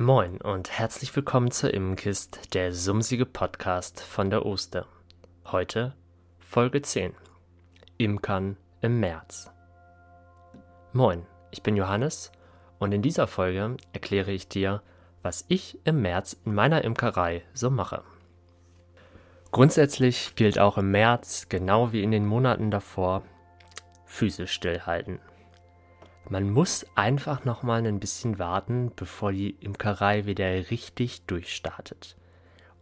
Moin und herzlich willkommen zur Immenkist, der sumsige Podcast von der Oster. Heute Folge 10. Imkern im März. Moin, ich bin Johannes und in dieser Folge erkläre ich dir, was ich im März in meiner Imkerei so mache. Grundsätzlich gilt auch im März, genau wie in den Monaten davor, Füße stillhalten. Man muss einfach noch mal ein bisschen warten, bevor die Imkerei wieder richtig durchstartet.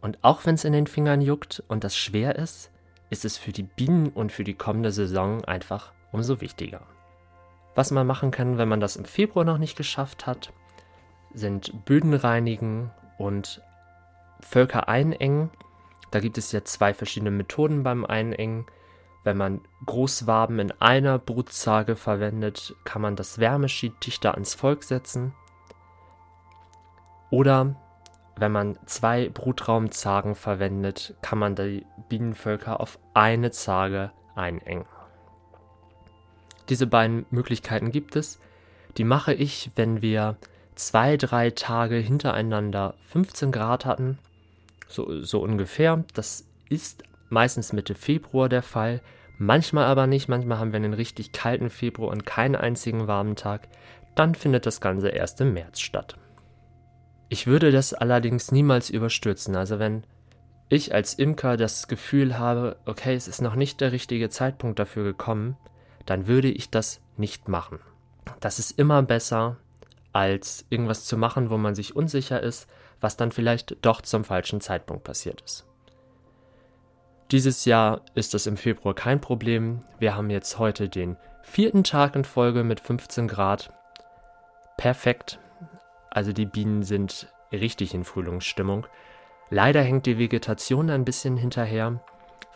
Und auch wenn es in den Fingern juckt und das schwer ist, ist es für die Bienen und für die kommende Saison einfach umso wichtiger. Was man machen kann, wenn man das im Februar noch nicht geschafft hat, sind Böden reinigen und Völker einengen. Da gibt es ja zwei verschiedene Methoden beim Einengen. Wenn man Großwaben in einer Brutzage verwendet, kann man das Wärmeschied dichter ans Volk setzen. Oder wenn man zwei Brutraumzagen verwendet, kann man die Bienenvölker auf eine Zage einengen. Diese beiden Möglichkeiten gibt es. Die mache ich, wenn wir zwei, drei Tage hintereinander 15 Grad hatten. So, so ungefähr. Das ist meistens Mitte Februar der Fall, manchmal aber nicht, manchmal haben wir einen richtig kalten Februar und keinen einzigen warmen Tag, dann findet das Ganze erst im März statt. Ich würde das allerdings niemals überstürzen, also wenn ich als Imker das Gefühl habe, okay, es ist noch nicht der richtige Zeitpunkt dafür gekommen, dann würde ich das nicht machen. Das ist immer besser, als irgendwas zu machen, wo man sich unsicher ist, was dann vielleicht doch zum falschen Zeitpunkt passiert ist. Dieses Jahr ist das im Februar kein Problem. Wir haben jetzt heute den vierten Tag in Folge mit 15 Grad. Perfekt. Also die Bienen sind richtig in Frühlingsstimmung. Leider hängt die Vegetation ein bisschen hinterher,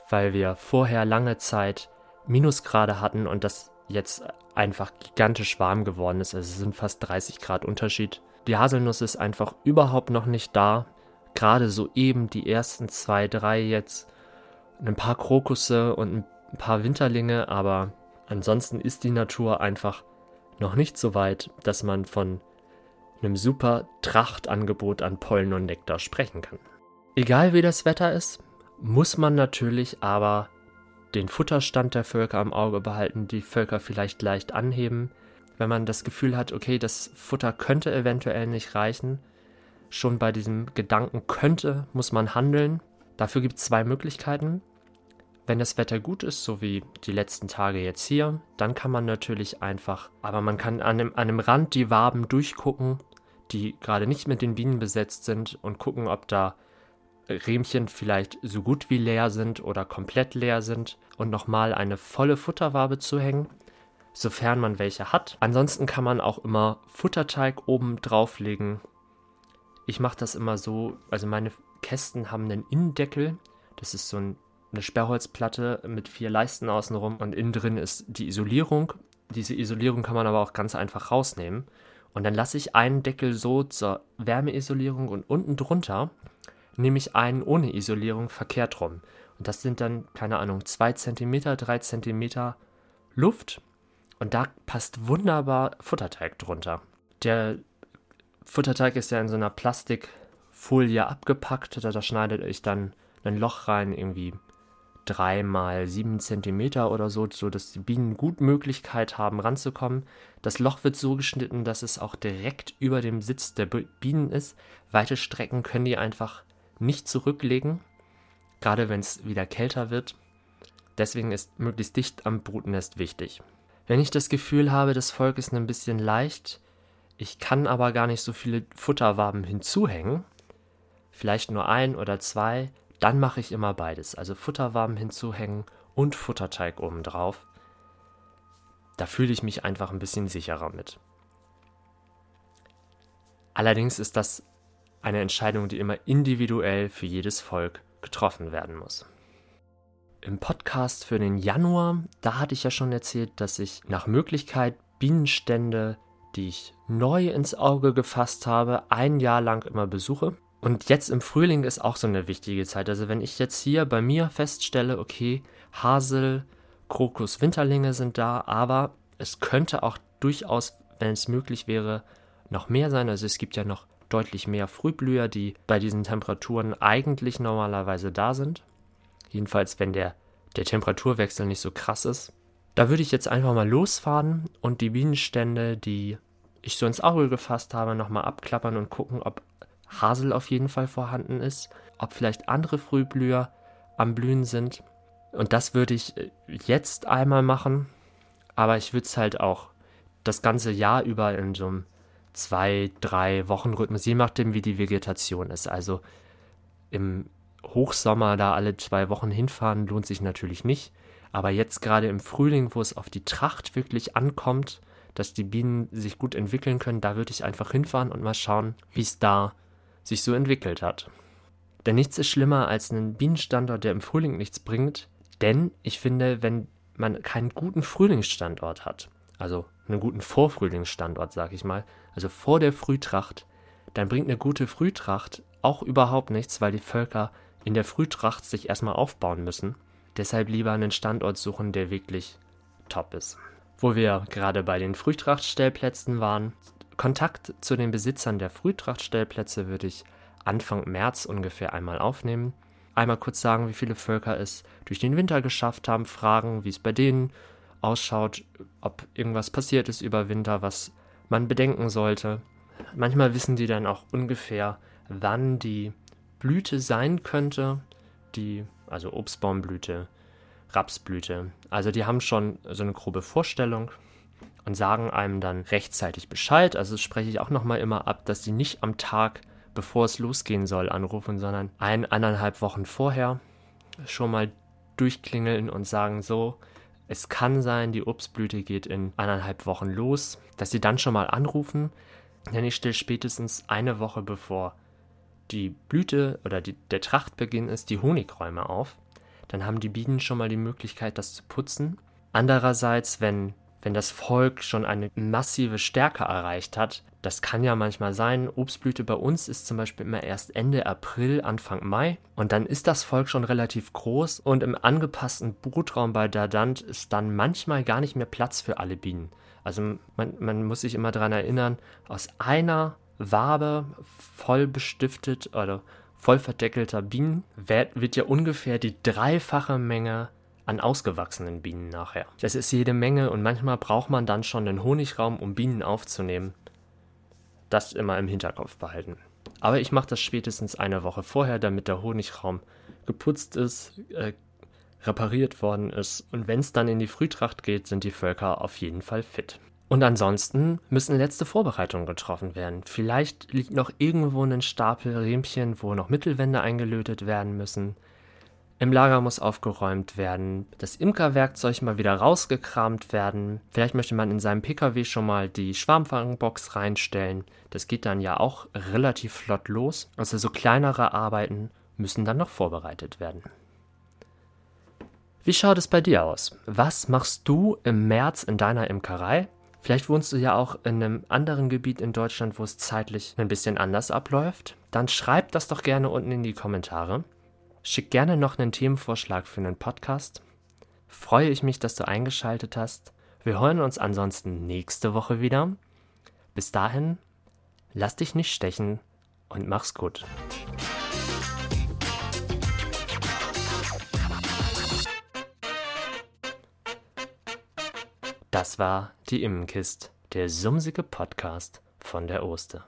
weil wir vorher lange Zeit Minusgrade hatten und das jetzt einfach gigantisch warm geworden ist. Also es sind fast 30 Grad Unterschied. Die Haselnuss ist einfach überhaupt noch nicht da. Gerade so eben die ersten zwei, drei jetzt ein paar Krokusse und ein paar Winterlinge, aber ansonsten ist die Natur einfach noch nicht so weit, dass man von einem super Trachtangebot an Pollen und Nektar sprechen kann. Egal wie das Wetter ist, muss man natürlich aber den Futterstand der Völker am Auge behalten, die Völker vielleicht leicht anheben. Wenn man das Gefühl hat, okay, das Futter könnte eventuell nicht reichen, schon bei diesem Gedanken könnte, muss man handeln. Dafür gibt es zwei Möglichkeiten. Wenn das Wetter gut ist, so wie die letzten Tage jetzt hier, dann kann man natürlich einfach, aber man kann an einem, an einem Rand die Waben durchgucken, die gerade nicht mit den Bienen besetzt sind und gucken, ob da Rähmchen vielleicht so gut wie leer sind oder komplett leer sind und nochmal eine volle Futterwabe zu hängen, sofern man welche hat. Ansonsten kann man auch immer Futterteig oben drauflegen. Ich mache das immer so, also meine Kästen haben einen Innendeckel, das ist so ein eine Sperrholzplatte mit vier Leisten außenrum und innen drin ist die Isolierung. Diese Isolierung kann man aber auch ganz einfach rausnehmen. Und dann lasse ich einen Deckel so zur Wärmeisolierung und unten drunter nehme ich einen ohne Isolierung verkehrt rum. Und das sind dann, keine Ahnung, 2 cm, 3 cm Luft. Und da passt wunderbar Futterteig drunter. Der Futterteig ist ja in so einer Plastikfolie abgepackt. Da, da schneidet ich dann ein Loch rein, irgendwie drei mal sieben Zentimeter oder so, sodass die Bienen gut Möglichkeit haben, ranzukommen. Das Loch wird so geschnitten, dass es auch direkt über dem Sitz der Bienen ist. Weite Strecken können die einfach nicht zurücklegen, gerade wenn es wieder kälter wird. Deswegen ist möglichst dicht am Brutnest wichtig. Wenn ich das Gefühl habe, das Volk ist ein bisschen leicht, ich kann aber gar nicht so viele Futterwaben hinzuhängen, vielleicht nur ein oder zwei, dann mache ich immer beides, also Futterwaben hinzuhängen und Futterteig obendrauf. Da fühle ich mich einfach ein bisschen sicherer mit. Allerdings ist das eine Entscheidung, die immer individuell für jedes Volk getroffen werden muss. Im Podcast für den Januar, da hatte ich ja schon erzählt, dass ich nach Möglichkeit Bienenstände, die ich neu ins Auge gefasst habe, ein Jahr lang immer besuche. Und jetzt im Frühling ist auch so eine wichtige Zeit. Also wenn ich jetzt hier bei mir feststelle, okay, Hasel, Krokus, Winterlinge sind da, aber es könnte auch durchaus, wenn es möglich wäre, noch mehr sein. Also es gibt ja noch deutlich mehr Frühblüher, die bei diesen Temperaturen eigentlich normalerweise da sind. Jedenfalls, wenn der, der Temperaturwechsel nicht so krass ist. Da würde ich jetzt einfach mal losfahren und die Bienenstände, die ich so ins Auge gefasst habe, nochmal abklappern und gucken, ob Hasel auf jeden Fall vorhanden ist, ob vielleicht andere Frühblüher am Blühen sind. Und das würde ich äh, jetzt einmal machen, aber ich würde es halt auch das ganze Jahr über in so einem zwei, drei Wochen Rhythmus, je nachdem, wie die Vegetation ist. Also im Hochsommer da alle zwei Wochen hinfahren, lohnt sich natürlich nicht. Aber jetzt gerade im Frühling, wo es auf die Tracht wirklich ankommt, dass die Bienen sich gut entwickeln können, da würde ich einfach hinfahren und mal schauen, wie es da sich so entwickelt hat. Denn nichts ist schlimmer als einen Bienenstandort, der im Frühling nichts bringt. Denn ich finde, wenn man keinen guten Frühlingsstandort hat, also einen guten Vorfrühlingsstandort, sag ich mal, also vor der Frühtracht, dann bringt eine gute Frühtracht auch überhaupt nichts, weil die Völker in der Frühtracht sich erstmal aufbauen müssen. Deshalb lieber einen Standort suchen, der wirklich top ist. Wo wir gerade bei den Frühtrachtstellplätzen waren, Kontakt zu den Besitzern der Frühtrachtstellplätze würde ich Anfang März ungefähr einmal aufnehmen. Einmal kurz sagen, wie viele Völker es durch den Winter geschafft haben, fragen, wie es bei denen ausschaut, ob irgendwas passiert ist über Winter, was man bedenken sollte. Manchmal wissen die dann auch ungefähr, wann die Blüte sein könnte, die, also Obstbaumblüte, Rapsblüte. Also die haben schon so eine grobe Vorstellung und sagen einem dann rechtzeitig Bescheid. Also spreche ich auch nochmal immer ab, dass die nicht am Tag, bevor es losgehen soll, anrufen, sondern ein, eineinhalb Wochen vorher schon mal durchklingeln und sagen so, es kann sein, die Obstblüte geht in eineinhalb Wochen los, dass sie dann schon mal anrufen, denn ich stelle spätestens eine Woche bevor die Blüte oder die, der Trachtbeginn ist, die Honigräume auf. Dann haben die Bienen schon mal die Möglichkeit, das zu putzen. Andererseits, wenn wenn das Volk schon eine massive Stärke erreicht hat. Das kann ja manchmal sein. Obstblüte bei uns ist zum Beispiel immer erst Ende April, Anfang Mai. Und dann ist das Volk schon relativ groß. Und im angepassten Brutraum bei Dadant ist dann manchmal gar nicht mehr Platz für alle Bienen. Also man, man muss sich immer daran erinnern, aus einer Wabe voll bestiftet oder voll verdeckelter Bienen wird ja ungefähr die dreifache Menge an ausgewachsenen Bienen nachher. Das ist jede Menge und manchmal braucht man dann schon den Honigraum, um Bienen aufzunehmen. Das immer im Hinterkopf behalten. Aber ich mache das spätestens eine Woche vorher, damit der Honigraum geputzt ist, äh, repariert worden ist und wenn es dann in die Frühtracht geht, sind die Völker auf jeden Fall fit. Und ansonsten müssen letzte Vorbereitungen getroffen werden. Vielleicht liegt noch irgendwo ein Stapel Riemchen, wo noch Mittelwände eingelötet werden müssen. Im Lager muss aufgeräumt werden, das Imkerwerkzeug mal wieder rausgekramt werden. Vielleicht möchte man in seinem Pkw schon mal die Schwarmfangbox reinstellen. Das geht dann ja auch relativ flott los. Also so kleinere Arbeiten müssen dann noch vorbereitet werden. Wie schaut es bei dir aus? Was machst du im März in deiner Imkerei? Vielleicht wohnst du ja auch in einem anderen Gebiet in Deutschland, wo es zeitlich ein bisschen anders abläuft. Dann schreib das doch gerne unten in die Kommentare. Schick gerne noch einen Themenvorschlag für einen Podcast. Freue ich mich, dass du eingeschaltet hast. Wir hören uns ansonsten nächste Woche wieder. Bis dahin, lass dich nicht stechen und mach's gut. Das war die Immenkist, der sumsige Podcast von der Oster.